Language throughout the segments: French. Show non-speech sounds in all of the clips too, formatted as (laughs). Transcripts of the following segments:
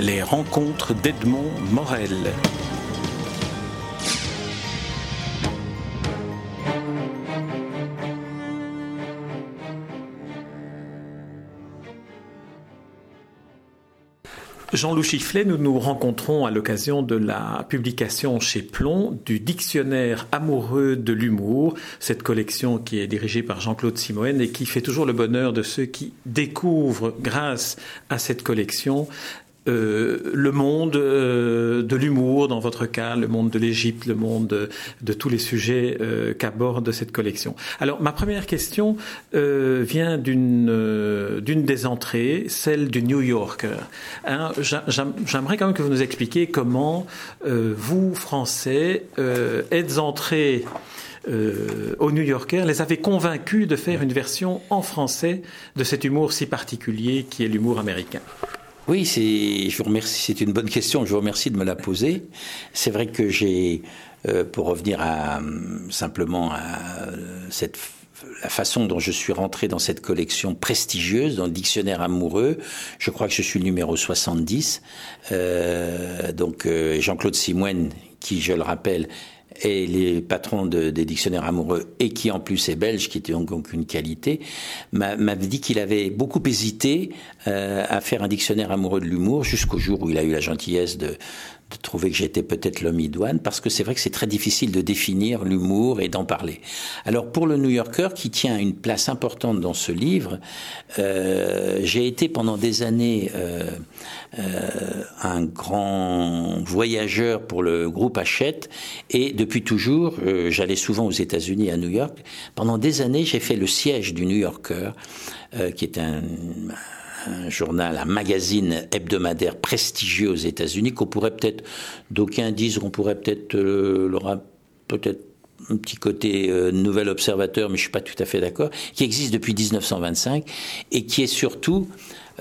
les rencontres d'Edmond Morel. Jean-Loup Chifflet, nous nous rencontrons à l'occasion de la publication chez Plomb du Dictionnaire amoureux de l'humour, cette collection qui est dirigée par Jean-Claude Simoen et qui fait toujours le bonheur de ceux qui découvrent, grâce à cette collection, euh, le monde euh, de l'humour dans votre cas, le monde de l'Égypte, le monde de, tous les sujets euh, qu'aborde cette collection. Alors ma première question vient d'une d'une des entrées, celle du New Yorker. Hein, J'aimerais quand même que vous nous expliquiez comment vous Français êtes entrés au New Yorker, les avez convaincus de faire une version en français de cet humour si particulier qui est l'humour américain. Oui, c'est, une bonne question. Je vous remercie de me la poser. C'est vrai que j'ai, euh, pour revenir à simplement à cette la façon dont je suis rentré dans cette collection prestigieuse, dans le dictionnaire amoureux, je crois que je suis le numéro 70. Euh, donc euh, Jean-Claude Simoine, qui, je le rappelle, et les patrons des dictionnaires amoureux et qui en plus est belge, qui était donc une qualité, m'avait dit qu'il avait beaucoup hésité euh, à faire un dictionnaire amoureux de l'humour jusqu'au jour où il a eu la gentillesse de, de trouver que j'étais peut-être l'homme idoine, parce que c'est vrai que c'est très difficile de définir l'humour et d'en parler. Alors pour le New Yorker, qui tient une place importante dans ce livre, euh, j'ai été pendant des années euh, euh, un grand voyageur pour le groupe Hachette, et depuis toujours, euh, j'allais souvent aux États-Unis, à New York. Pendant des années, j'ai fait le siège du New Yorker, euh, qui est un un journal, un magazine hebdomadaire prestigieux aux États-Unis qu'on pourrait peut-être, d'aucuns disent qu'on pourrait peut-être euh, peut-être un petit côté euh, nouvel observateur, mais je suis pas tout à fait d'accord, qui existe depuis 1925 et qui est surtout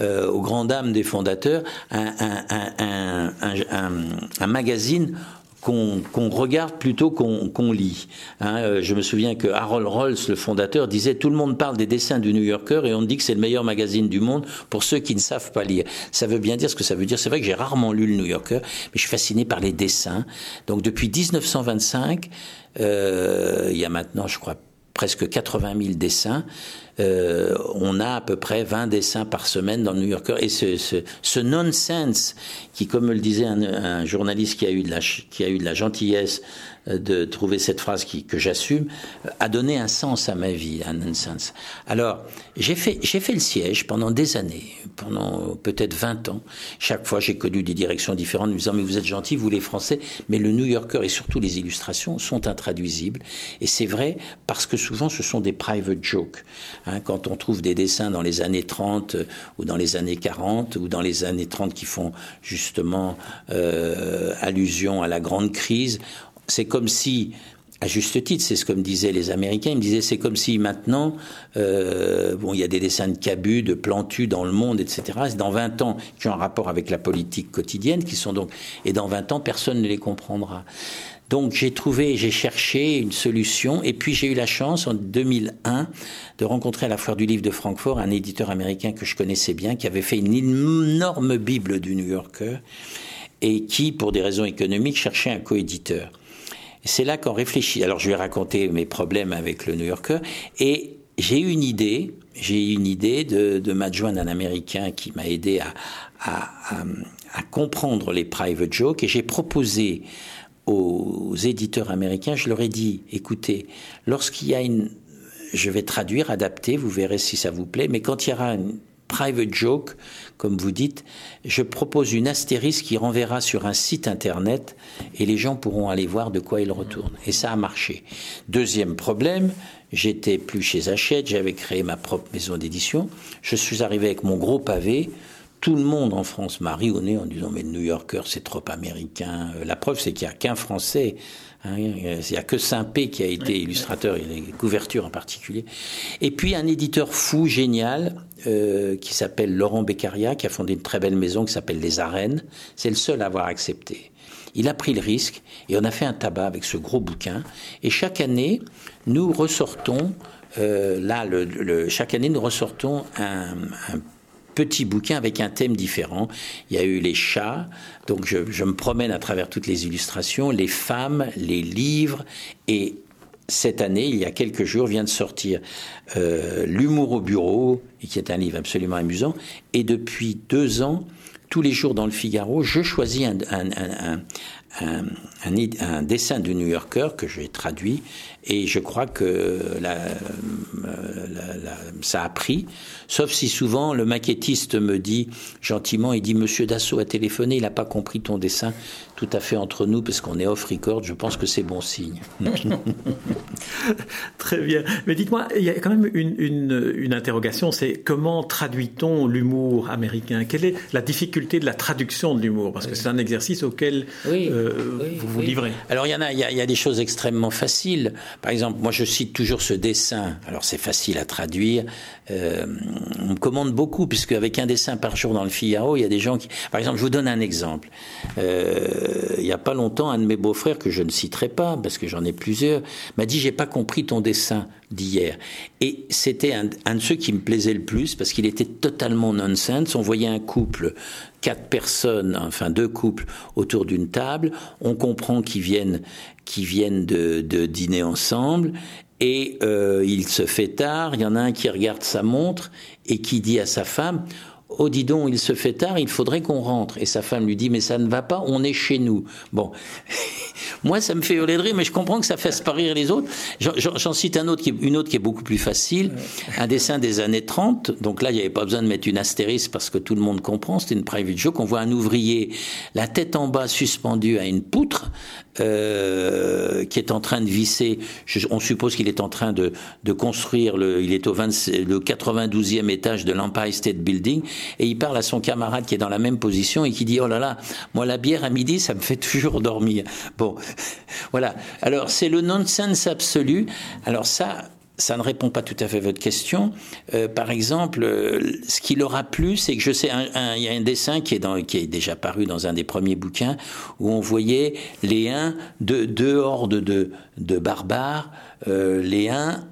euh, aux grandes dames des fondateurs un, un, un, un magazine qu'on regarde plutôt qu'on lit. Hein, euh, je me souviens que Harold Rolls, le fondateur, disait tout le monde parle des dessins du New Yorker et on dit que c'est le meilleur magazine du monde pour ceux qui ne savent pas lire. Ça veut bien dire ce que ça veut dire. C'est vrai que j'ai rarement lu le New Yorker, mais je suis fasciné par les dessins. Donc depuis 1925, euh, il y a maintenant, je crois, presque 80 000 dessins. Euh, on a à peu près 20 dessins par semaine dans le New Yorker. Et ce, ce, ce nonsense, qui, comme me le disait un, journaliste qui a eu de la, qui a eu de la gentillesse euh, de trouver cette phrase que j'assume, euh, a donné un sens à ma vie, un nonsense. Alors, j'ai fait, j'ai fait le siège pendant des années, pendant peut-être 20 ans. Chaque fois, j'ai connu des directions différentes, me disant, mais vous êtes gentils, vous les Français, mais le New Yorker et surtout les illustrations sont intraduisibles. Et c'est vrai parce que souvent, ce sont des private jokes. Hein, quand on trouve des dessins dans les années 30 euh, ou dans les années 40 ou dans les années 30 qui font justement euh, allusion à la grande crise, c'est comme si à juste titre, c'est ce que me disaient les Américains. Ils me disaient c'est comme si maintenant, euh, bon, il y a des dessins de Cabu, de Plantu dans le monde, etc. Dans 20 ans, qui ont un rapport avec la politique quotidienne, qui sont donc, et dans 20 ans, personne ne les comprendra. Donc j'ai trouvé, j'ai cherché une solution, et puis j'ai eu la chance en 2001 de rencontrer à la foire du livre de Francfort un éditeur américain que je connaissais bien, qui avait fait une énorme bible du New Yorker, et qui, pour des raisons économiques, cherchait un coéditeur. C'est là qu'on réfléchit. Alors je lui ai raconté mes problèmes avec le New Yorker et j'ai eu une idée. J'ai eu une idée de, de m'adjoindre un Américain qui m'a aidé à, comprendre les private jokes et j'ai proposé aux éditeurs américains, je leur ai dit, écoutez, lorsqu'il y a une, je vais traduire, adapter, vous verrez si ça vous plaît, mais quand il y aura une private joke, comme vous dites, je propose une astérisque qui renverra sur un site internet et les gens pourront aller voir de quoi il retourne. Et ça a marché. Deuxième problème, j'étais plus chez Hachette, j'avais créé ma propre maison d'édition. Je suis arrivé avec mon gros pavé. Tout le monde en France m'a nez en disant mais le New Yorker c'est trop américain. La preuve c'est qu'il n'y a qu'un Français Hein, il n'y a que Saint-Pé qui a été illustrateur, il a couvertures en particulier. Et puis un éditeur fou, génial, euh, qui s'appelle Laurent Beccaria, qui a fondé une très belle maison qui s'appelle Les Arènes. C'est le seul à avoir accepté. Il a pris le risque et on a fait un tabac avec ce gros bouquin. Et chaque année, nous ressortons, euh, là, le, chaque année, nous ressortons un, un petits bouquins avec un thème différent. Il y a eu les chats, donc je, me promène à travers toutes les illustrations, les femmes, les livres et cette année, il y a quelques jours, vient de sortir euh, L'humour au bureau, qui est un livre absolument amusant. Et depuis deux ans, tous les jours dans le Figaro, je choisis un, un, un, dessin du New Yorker que j'ai traduit et je crois que la, la, ça a pris. Sauf si souvent le maquettiste me dit gentiment, il dit Monsieur Dassault a téléphoné, il n'a pas compris ton dessin, tout à fait entre nous parce qu'on est off record. Je pense que c'est bon signe. (laughs) Très bien. Mais dites-moi, il y a quand même une, une, une interrogation, c'est comment traduit-on l'humour américain? Quelle est la difficulté de la traduction de l'humour? Parce que c'est un exercice auquel oui. Euh, vous vous livrez. Alors il y en a, il y a, il y a des choses extrêmement faciles. Par exemple, moi je cite toujours ce dessin. Alors c'est facile à traduire. Euh, on me commande beaucoup puisque avec un dessin par jour dans le Figaro, il y a des gens qui. Par exemple, je vous donne un exemple. Euh, il y a pas longtemps, un de mes beaux-frères que je ne citerai pas parce que j'en ai plusieurs m'a dit j'ai pas compris ton dessin d'hier. Et c'était un, un, de ceux qui me plaisait le plus parce qu'il était totalement nonsense. On voyait un couple, quatre personnes, enfin deux couples autour d'une table. On comprend qu'ils viennent, qu'ils viennent de, de dîner ensemble. Et euh, il se fait tard, il y en a un qui regarde sa montre et qui dit à sa femme Oh, dis donc, il se fait tard, il faudrait qu'on rentre. Et sa femme lui dit, mais ça ne va pas, on est chez nous. Bon. (laughs) Moi, ça me fait hurler de rire, mais je comprends que ça fasse pas les autres. J'en cite un autre qui une autre qui est beaucoup plus facile. Un dessin des années 30. Donc là, il n'y avait pas besoin de mettre une astérisque parce que tout le monde comprend. C'était une private joke. On voit un ouvrier, la tête en bas suspendue à une poutre, euh, qui est en train de visser. Je, on suppose qu'il est en train de, de construire le, il est au 20, le 92e étage de l'Empire State Building et il parle à son camarade qui est dans la même position et qui dit oh là là, moi la bière à midi ça me fait toujours dormir. Bon, (laughs) voilà. Alors c'est le nonsense absolu. Alors ça, ça ne répond pas tout à fait à votre question. Euh, par exemple, euh, ce qui leur a plu, c'est que je sais, il y a un dessin qui est, dans, qui est déjà paru dans un des premiers bouquins où on voyait les uns de deux hordes de, de barbares, euh, les uns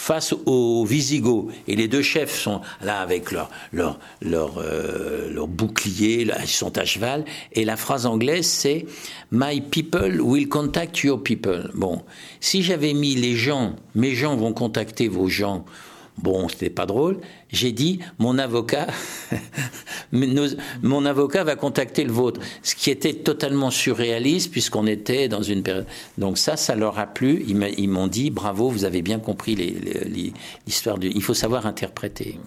face aux Visigoths. Et les deux chefs sont là avec leur, leur, leur, euh, leur bouclier, ils sont à cheval. Et la phrase anglaise, c'est My people will contact your people. Bon, si j'avais mis les gens, mes gens vont contacter vos gens, bon, c'était pas drôle. J'ai dit, mon avocat, (laughs) mon avocat va contacter le vôtre. Ce qui était totalement surréaliste puisqu'on était dans une période. Donc ça, ça leur a plu. Ils m'ont dit, bravo, vous avez bien compris l'histoire du. Il faut savoir interpréter.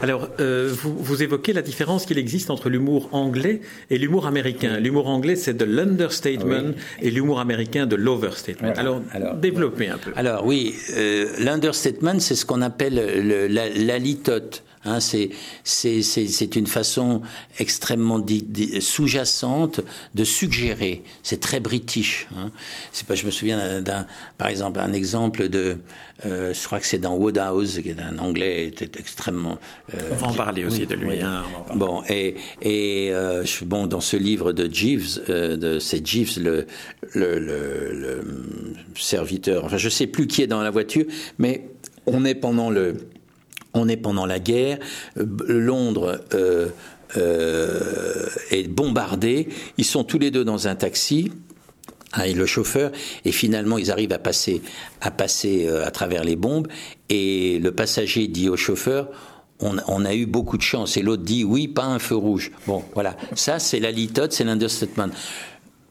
Alors, euh, vous, vous, évoquez la différence qu'il existe entre l'humour anglais et l'humour américain. L'humour anglais, c'est de l'understatement oui. et l'humour américain de l'overstatement. Voilà. Alors, alors, développez un peu. Alors, oui, euh, l'understatement, c'est ce qu'on appelle le, la, la litote. Hein, c'est une façon extrêmement sous-jacente de suggérer. C'est très british. Hein. C'est pas. Je me souviens d'un, par exemple, un exemple de. Euh, je crois que c'est dans Woodhouse, qui est un anglais était extrêmement. Euh, on va en parler aussi oui, de lui. Oui. Hein, bon, et, et euh, bon, dans ce livre de Jeeves, euh, de c'est Jeeves le le, le le, serviteur. Enfin, je sais plus qui est dans la voiture, mais on est pendant le on est pendant la guerre, Londres euh, euh, est bombardé, ils sont tous les deux dans un taxi, hein, le chauffeur, et finalement ils arrivent à passer, euh, à travers les bombes, et le passager dit au chauffeur, on, on, a eu beaucoup de chance, et l'autre dit oui, pas un feu rouge. Bon, voilà, ça c'est la litote, c'est l'understatement.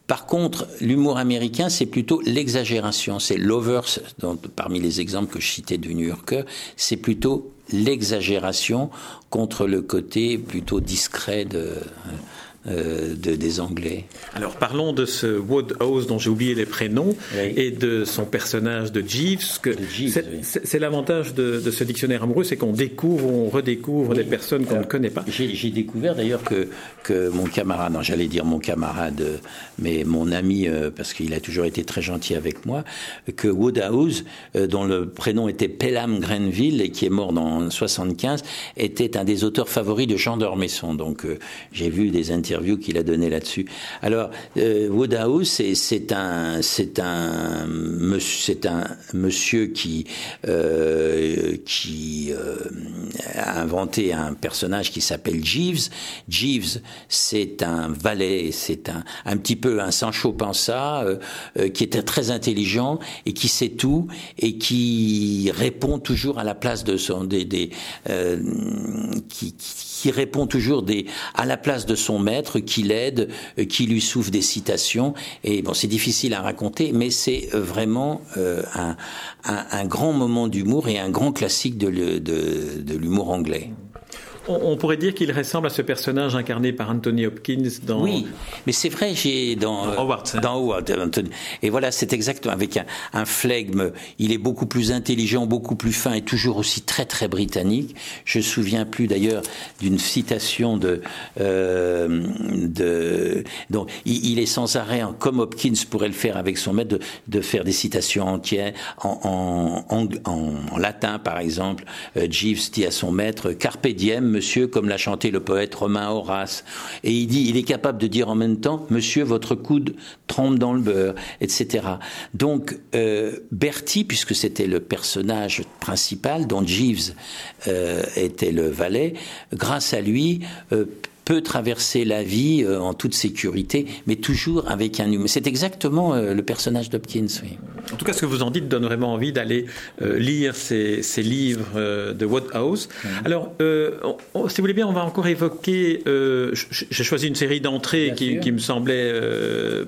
Par contre, l'humour américain, c'est plutôt l'exagération. C'est l'over, parmi les exemples que je citais du New Yorker, c'est plutôt l'exagération contre le côté plutôt discret de, euh, de, des Anglais. Alors parlons de ce Woodhouse dont j'ai oublié les prénoms oui. et de son personnage de Jeeves. Que c'est oui. l'avantage de, de, ce dictionnaire amoureux, c'est qu'on découvre, on redécouvre oui. des personnes qu'on ne connaît pas. J'ai découvert d'ailleurs que, que mon camarade, non j'allais dire mon camarade, mais mon ami, euh, parce qu'il a toujours été très gentil avec moi, que Woodhouse, euh, dont le prénom était Pelham Grenville et qui est mort dans 75, était un des auteurs favoris de Jean d'Ormesson. Donc euh, j'ai vu des interviews interview qu'il a donné là-dessus. Alors, euh, Woodhouse, c'est un, c'est un, monsieur qui, euh, euh, a inventé un personnage qui s'appelle Jeeves. Jeeves, c'est un valet, c'est un, un petit peu un Sancho Panza, euh, qui était très intelligent et qui sait tout et qui répond toujours à la place de son, des, qui répond toujours des, à la place de son maître, qui l'aide, euh, qui lui souffle des citations. Et bon, c'est difficile à raconter, mais c'est euh, vraiment euh, un, un, un, grand moment d'humour et un grand classique de, de, de l'humour anglais. On, pourrait dire qu'il ressemble à ce personnage incarné par Anthony Hopkins dans. Oui, mais c'est vrai, j'ai dans dans Howard. Hein. Dans Howard Anthony. Et voilà, c'est exactement avec un, un, flegme. Il est beaucoup plus intelligent, beaucoup plus fin et toujours aussi très très britannique. Je me souviens plus d'ailleurs d'une citation de euh, de donc il, il, est sans arrêt, comme Hopkins pourrait le faire avec son maître, de, de faire des citations entières en, en, en, en latin par exemple. Euh, Jeeves dit à son maître Carpe diem monsieur, comme l'a chanté le poète romain Horace. Et il dit, il est capable de dire en même temps, monsieur, votre coude trempe dans le beurre, etc. Donc, euh, Bertie, puisque c'était le personnage principal dont Jeeves euh, était le valet, grâce à lui, euh, peut traverser la vie euh, en toute sécurité, mais toujours avec un humain. C'est exactement euh, le personnage d'Hopkins. Oui. En tout cas, ce que vous en dites donne vraiment envie d'aller euh, lire ces, ces livres de Woodhouse. Alors, on, si vous voulez bien, on va encore évoquer. J'ai choisi une série d'entrées qui, qui, me semblait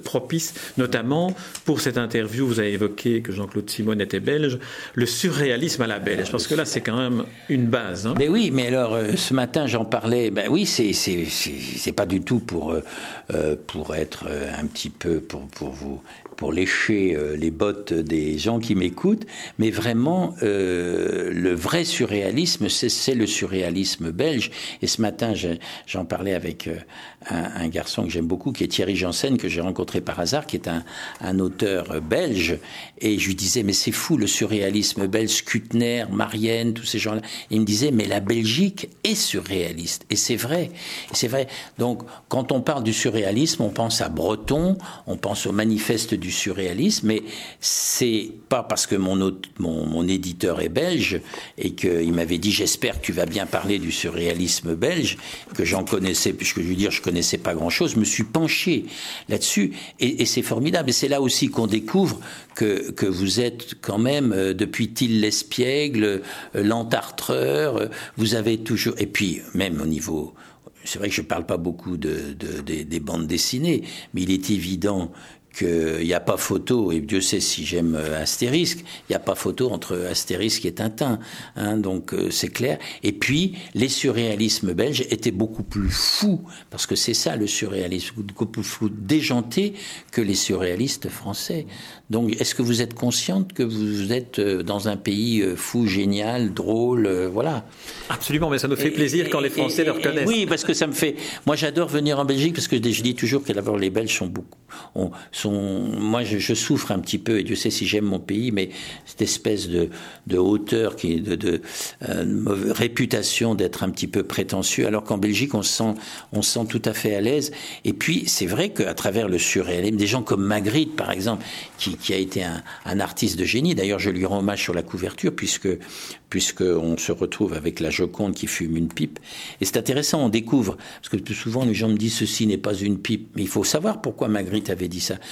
propice, notamment pour cette interview. Vous avez évoqué que Jean-Claude Simon était belge. Le surréalisme à la belge, parce que là, c'est quand même une base. Hein. Mais oui, mais alors ce matin, j'en parlais. Ben oui, c'est c'est pas du tout pour euh, pour être un petit peu pour vous pour lécher euh, les bottes des gens qui m'écoutent, mais vraiment euh, le vrai surréalisme, c'est le surréalisme belge. Et ce matin, j'en parlais avec euh, un, garçon que j'aime beaucoup, qui est Thierry Janssen, que j'ai rencontré par hasard, qui est un, un, auteur belge, et je lui disais, mais c'est fou le surréalisme belge, Skutner, Marianne, tous ces gens-là. Il me disait, mais la Belgique est surréaliste, et c'est vrai, c'est vrai. Donc, quand on parle du surréalisme, on pense à Breton, on pense au manifeste du du surréalisme, mais c'est pas parce que mon, mon, éditeur est belge et qu'il m'avait dit j'espère que tu vas bien parler du surréalisme belge, que j'en connaissais, puisque je veux dire je connaissais pas grand chose, je me suis penché là-dessus et, c'est formidable. Et c'est là aussi qu'on découvre que, que vous êtes quand même, euh, depuis Till l'Espiègle, euh, l'Entartreur, euh, vous avez toujours, et puis même au niveau c'est vrai que je ne parle pas beaucoup de, des bandes dessinées, mais il est évident qu'il n'y a pas photo, et Dieu sait si j'aime euh, Astérisque, il n'y a pas photo entre Astérisque et Tintin, hein, donc euh, c'est clair. Et puis, les surréalismes belges étaient beaucoup plus fous, parce que c'est ça le surréalisme, beaucoup plus fou, déjanté que les surréalistes français. Donc, est-ce que vous êtes consciente que vous êtes euh, dans un pays fou, génial, drôle, voilà Absolument, mais ça nous fait plaisir et, quand les Français et, le reconnaissent. Oui, parce que ça me fait... Moi, j'adore venir en Belgique, parce que je dis toujours que d'abord, les Belges sont beaucoup... Sont moi, je, souffre un petit peu, et Dieu sait si j'aime mon pays, mais cette espèce de, hauteur, de, de euh, réputation d'être un petit peu prétentieux, alors qu'en Belgique, on se sent, on se sent tout à fait à l'aise. Et puis, c'est vrai qu'à travers le surréalisme, des gens comme Magritte, par exemple, qui, a été un, un artiste de génie, d'ailleurs, je lui rends hommage sur la couverture, puisque puisqu'on se retrouve avec la Joconde qui fume une pipe. Et c'est intéressant, on découvre, parce que souvent les gens me disent ceci n'est pas une pipe, mais il faut savoir pourquoi Magritte avait dit ça.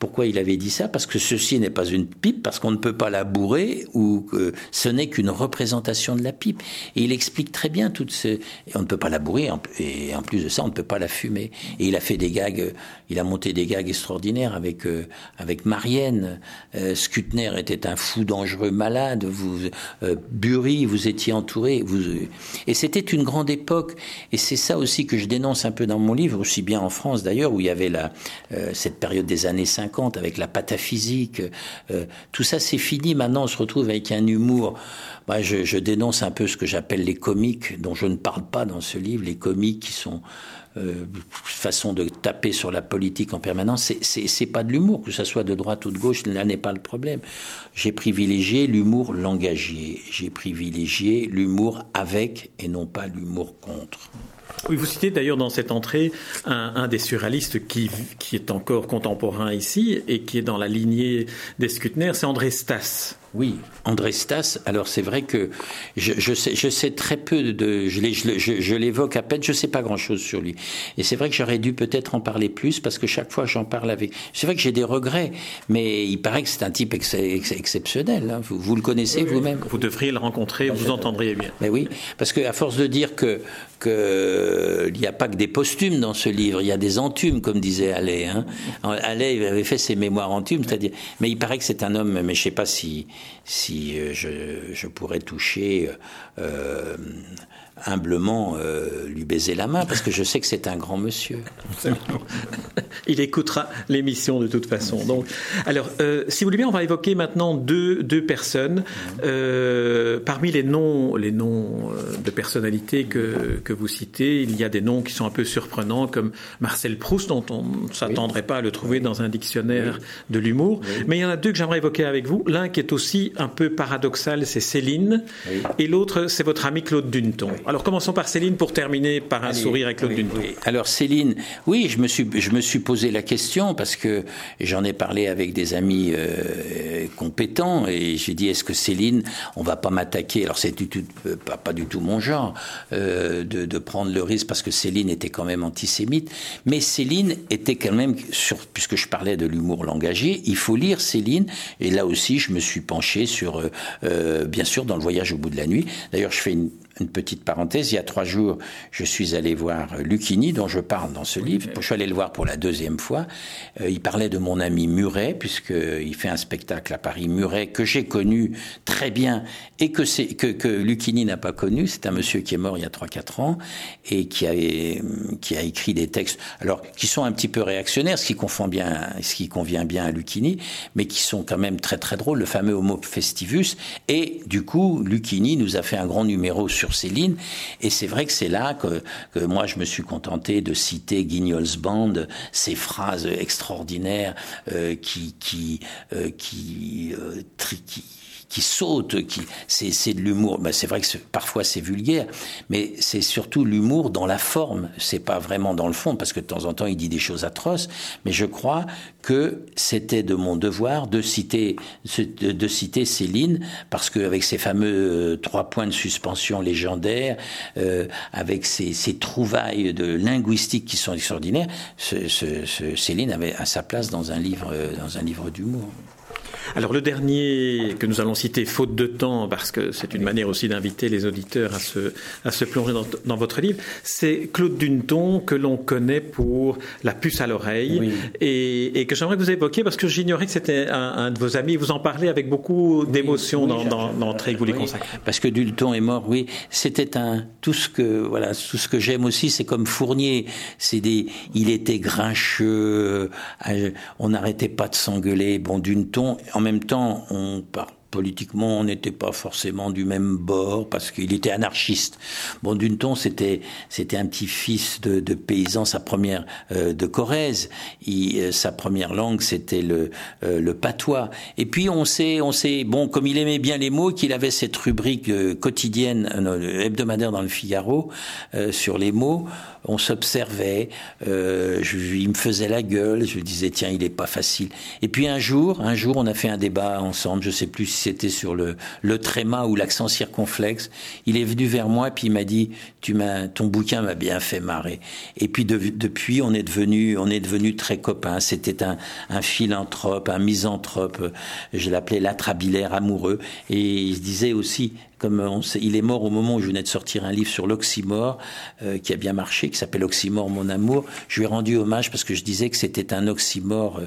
Pourquoi il avait dit ça? Parce que ceci n'est pas une pipe, parce qu'on ne peut pas la bourrer, ou que ce n'est qu'une représentation de la pipe. Et il explique très bien tout ce... Et on ne peut pas la bourrer, et en plus de ça, on ne peut pas la fumer. Et il a fait des gags, il a monté des gags extraordinaires avec, euh, avec Marianne. Euh, était un fou dangereux malade. Vous, euh, Bury, vous étiez entouré. Vous, et c'était une grande époque. Et c'est ça aussi que je dénonce un peu dans mon livre, aussi bien en France d'ailleurs, où il y avait la, euh, cette période des années 50 avec la pataphysique. Euh, tout ça, c'est fini. Maintenant, on se retrouve avec un humour. Moi, je, dénonce un peu ce que j'appelle les comiques, dont je ne parle pas dans ce livre, les comiques qui sont façon de taper sur la politique en permanence. C'est pas de l'humour, que ce soit de droite ou de gauche, là n'est pas le problème. J'ai privilégié l'humour langagier. J'ai privilégié l'humour avec et non pas l'humour contre. Oui, vous citez d'ailleurs dans cette entrée un, des surréalistes qui, qui, est encore contemporain ici et qui est dans la lignée des Skutner, c'est André Stas. Oui, André Stas. Alors c'est vrai que je, sais, je sais très peu de, je, l'évoque à peine, je sais pas grand-chose sur lui. Et c'est vrai que j'aurais dû peut-être en parler plus parce que chaque fois j'en parle avec. C'est vrai que j'ai des regrets, mais il paraît que c'est un type exceptionnel. Hein. Vous, le connaissez vous-même. Vous devriez le rencontrer, vous entendriez bien. Mais oui, parce que à force de dire que qu'il n'y a pas que des posthumes dans ce livre, il y a des entumes, comme disait Allais. Hein. Allais avait fait ses mémoires entumes, c'est-à-dire. Mais il paraît que c'est un homme, mais je sais pas si si euh, je, pourrais toucher euh, humblement euh, lui baiser la main parce que je sais que c'est un grand monsieur. Il écoutera l'émission de toute façon. Donc, alors, euh, si vous voulez bien, on va évoquer maintenant deux, deux personnes euh, parmi les noms, les noms de personnalités que, que vous citez. Il y a des noms qui sont un peu surprenants comme Marcel Proust, dont on ne s'attendrait pas à le trouver dans un dictionnaire de l'humour. Mais il y en a deux que j'aimerais évoquer avec vous. L'un qui est aussi un peu paradoxal, c'est Céline, et l'autre, c'est votre ami Claude Duneton. Alors commençons par Céline pour terminer par un sourire avec Claude oui, Alors Céline, oui, je me suis je me suis posé la question parce que j'en ai parlé avec des amis euh, compétents et j'ai dit est-ce que Céline, on va pas m'attaquer? Alors c'est pas, pas, du tout mon genre euh, de, de, prendre le risque parce que Céline était quand même antisémite, mais Céline était quand même sur puisque je parlais de l'humour langagier, il faut lire Céline. Et là aussi je me suis penché sur euh, bien sûr dans le voyage au bout de la nuit. D'ailleurs je fais une une petite parenthèse, il y a trois jours, je suis allé voir Lucchini, dont je parle dans ce livre. Je suis allé le voir pour la deuxième fois. Euh, il parlait de mon ami Muret, puisqu'il fait un spectacle à Paris, Muret, que j'ai connu très bien et que, c'est, que, que Lucchini n'a pas connu. C'est un monsieur qui est mort il y a 3-4 ans et qui a, qui a écrit des textes, alors, qui sont un petit peu réactionnaires, ce qui, confond bien, ce qui convient bien à Lucchini, mais qui sont quand même très très drôles, le fameux Homo Festivus. Et du coup, Lucchini nous a fait un grand numéro sur Céline. Et c'est vrai que c'est là que, moi je me suis contenté de citer Guignol's Band, ces phrases extraordinaires euh, qui qui euh, qui, euh, qui qui saute, qui c'est de l'humour. Ben, c'est vrai que parfois c'est vulgaire, mais c'est surtout l'humour dans la forme. C'est pas vraiment dans le fond, parce que de temps en temps il dit des choses atroces. Mais je crois que c'était de mon devoir de citer de, citer Céline, parce qu'avec ses fameux euh, trois points de suspension légendaires, euh, avec ses, trouvailles de linguistique qui sont extraordinaires, Céline avait à sa place dans un livre dans un livre d'humour. Alors le dernier que nous allons citer, faute de temps, parce que c'est une manière aussi d'inviter les auditeurs à se, à se plonger dans, votre livre, c'est Claude Duneton, que l'on connaît pour La puce à l'oreille, et, que j'aimerais que vous évoquiez, parce que j'ignorais que c'était un, de vos amis, vous en parlez avec beaucoup d'émotion dans, dans l'entrée que vous lui consacrez. Parce que Duneton est mort, oui, c'était un, tout ce que, voilà, tout ce que j'aime aussi, c'est comme Fournier, c'est des, il était grincheux, euh, on n'arrêtait pas de s'engueuler, bon, Duneton, en même temps, on, politiquement, on n'était pas forcément du même bord parce qu'il était anarchiste. Bon, Duneton, c'était c'était un petit fils de, de paysan, sa première euh, de Corrèze. Euh, sa première langue, c'était le euh, le patois. Et puis on sait on sait bon comme il aimait bien les mots, qu'il avait cette rubrique quotidienne hebdomadaire dans le Figaro sur les mots. On s'observait, il me faisait la gueule, je disais tiens il est pas facile. Et puis un jour, un jour on a fait un débat ensemble, je sais plus c'était sur le, le tréma ou l'accent circonflexe. Il est venu vers moi puis il m'a dit tu m'as ton bouquin m'a bien fait marrer. Et puis depuis on est devenu on est devenu très copains. C'était un, un philanthrope, un misanthrope. Je l'appelais l'atrabilaire amoureux et il se disait aussi comme on sait, il est mort au moment où je venais de sortir un livre sur l'oxymore euh, qui a bien marché, qui s'appelle Oxymore mon amour. Je lui ai rendu hommage parce que je disais que c'était un oxymore, euh,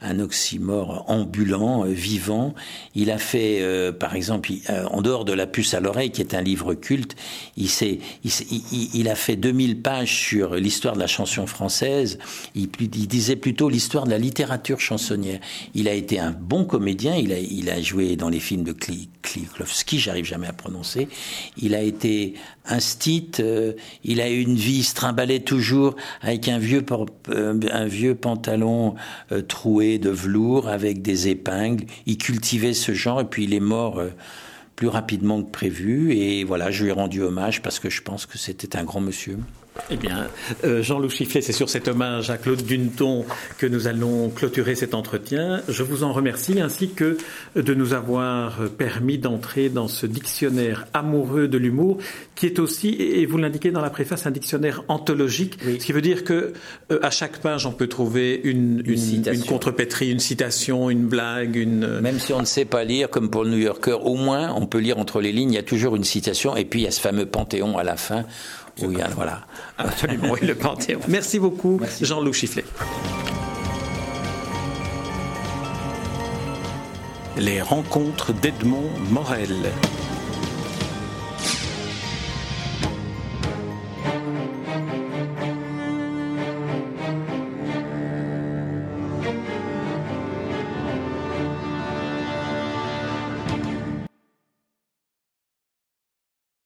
un oxymore ambulant, euh, vivant. Il a fait, par exemple, en dehors de la puce à l'oreille, qui est un livre culte, il, s'est, il, il, a fait 2000 pages sur l'histoire de la chanson française. Il, il disait plutôt l'histoire de la littérature chansonnière. Il a été un bon comédien. Il a, il a joué dans les films de Kli, Klikovski. J'arrive jamais à prononcer. Il a été instit, euh, il a eu une vie, il toujours avec un vieux, euh, un vieux pantalon euh, troué de velours avec des épingles. Il cultivait ce genre et puis il est mort plus rapidement que prévu. Et voilà, je lui ai rendu hommage parce que je pense que c'était un grand monsieur. Eh bien, euh, Jean-Loup Chifflet, c'est sur cet hommage à Claude Duneton que nous allons clôturer cet entretien. Je vous en remercie, ainsi que de nous avoir permis d'entrer dans ce dictionnaire amoureux de l'humour, qui est aussi, et vous l'indiquez dans la préface, un dictionnaire anthologique, ce qui veut dire que euh, à chaque page, on peut trouver une, une, une, contrepétrie, une citation, une blague, une... Même si on ne sait pas lire, comme pour le New Yorker, au moins, on peut lire entre les lignes, il y a toujours une citation, et puis il y a ce fameux panthéon à la fin oui, voilà. Absolument, oui, le Panthéon. (laughs) Merci beaucoup, Jean-Loup Chifflet. Les rencontres d'Edmond Morel.